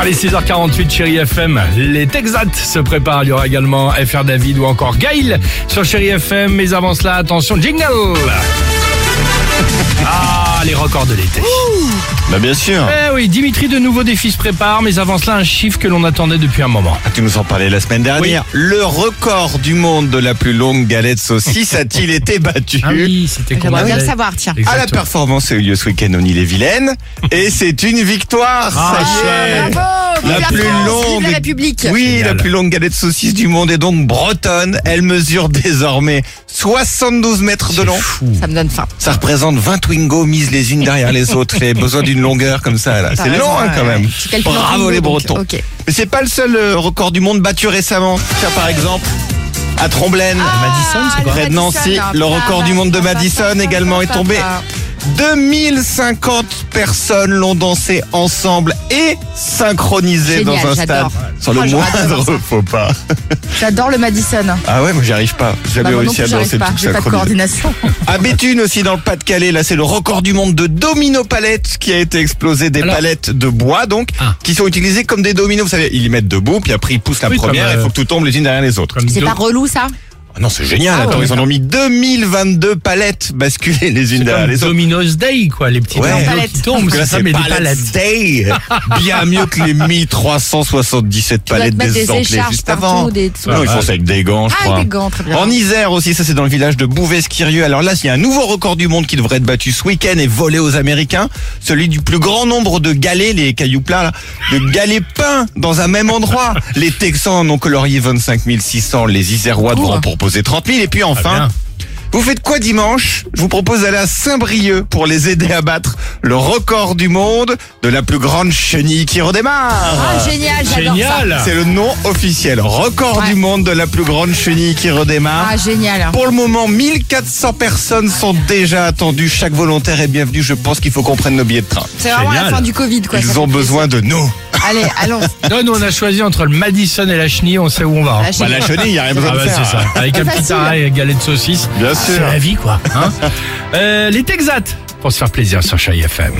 Allez, 6h48, chérie FM. Les Texats se préparent. Il y aura également FR David ou encore Gail sur chérie FM. Mais avant cela, attention, jingle Ah, les records de l'été. Bah bien sûr. Eh oui, Dimitri, de nouveaux défis se préparent. Mais avant cela, un chiffre que l'on attendait depuis un moment. Ah, Tu nous en parlais la semaine dernière. Le record du monde de la plus longue galette saucisse a-t-il été battu Ah oui, c'était J'aimerais bien le savoir, tiens. Ah, la performance a eu lieu ce week-end au Ille-et-Vilaine et c'est une victoire. Ah, ça y est. Bravo, vive La la, plus France, longue. vive la République. Oui, Génial. la plus longue galette saucisse du monde est donc bretonne. Elle mesure désormais 72 mètres de long. fou. Ça me donne faim. Ça représente 20 Twingo mises les unes derrière les autres. Les besoin d'une longueur comme ça, là. C'est long, hein, quand même. Bravo les donc, Bretons. ok. Mais c'est pas le seul euh, record du monde battu récemment. Tiens, par exemple, à Tremblaine. Madison, c'est quoi Près de Nancy, le record du monde de Madison également est tombé. 2050 personnes l'ont dansé ensemble et synchronisé Génial, dans un stade. Sans le Oh, moindre faux pas. J'adore le Madison. Ah ouais, moi j'y arrive pas. J'ai Bah, jamais non réussi à danser pas. tout J'ai pas de synchronisé. coordination. À Béthune aussi dans le Pas-de-Calais, là c'est le record du monde de domino palettes qui a été explosé des Alors- palettes de bois donc Ah. qui sont utilisées comme des dominos. Vous savez, ils les mettent debout puis après ils poussent la Oui, première il euh, faut que tout tombe les unes derrière les autres. C'est pas relou, ça? Ah non, c'est génial. Ah Attends, ouais, ils en ont mis 2022 palettes basculées les unes derrière les autres. Domino's Day, quoi. Les petits Ouais. Palettes. qui tombent, là, ça, mais des Palettes. Day. Bien mieux que les 1377 Tu dois te palettes des des écharpes juste avant. des- Non, ils font ça avec des gants, je Ah, crois. avec des gants, très bien. En Isère aussi, ça c'est dans le village de Bouvesquirieux. Alors là, il y a un nouveau record du monde qui devrait être battu ce week-end et volé aux Américains. Celui du plus grand nombre de galets, les cailloux plats, là, de galets peints dans un même endroit. Les Texans en ont colorié 25 600. Les Isérois devront Ouh. Proposer 30 000. Et puis Ah, enfin, vous faites quoi dimanche? Je vous propose d'aller à Saint-Brieuc pour les aider à battre le record du monde de la plus grande chenille qui redémarre. Ah, génial, j'adore ça. Génial. C'est le nom officiel. Record Ouais. du monde de la plus grande chenille qui redémarre. Ah, génial. Pour le moment, 1400 personnes sont déjà attendues. Chaque volontaire est bienvenu. Je pense qu'il faut qu'on prenne nos billets de train. C'est vraiment Génial. la fin du Covid, quoi. ça Ils fait ont besoin de nous. Allez, allons. Non, nous, on a choisi entre le Madison et la chenille, on sait où on va. hein. La Bah, la chenille, il n'y a rien Ah besoin bah c'est faire. ça, avec un C'est petit facile. arrêt et galette de saucisse. Bien C'est sûr. la vie quoi. Hein euh, les Texats, pour se faire plaisir sur Chérie FM.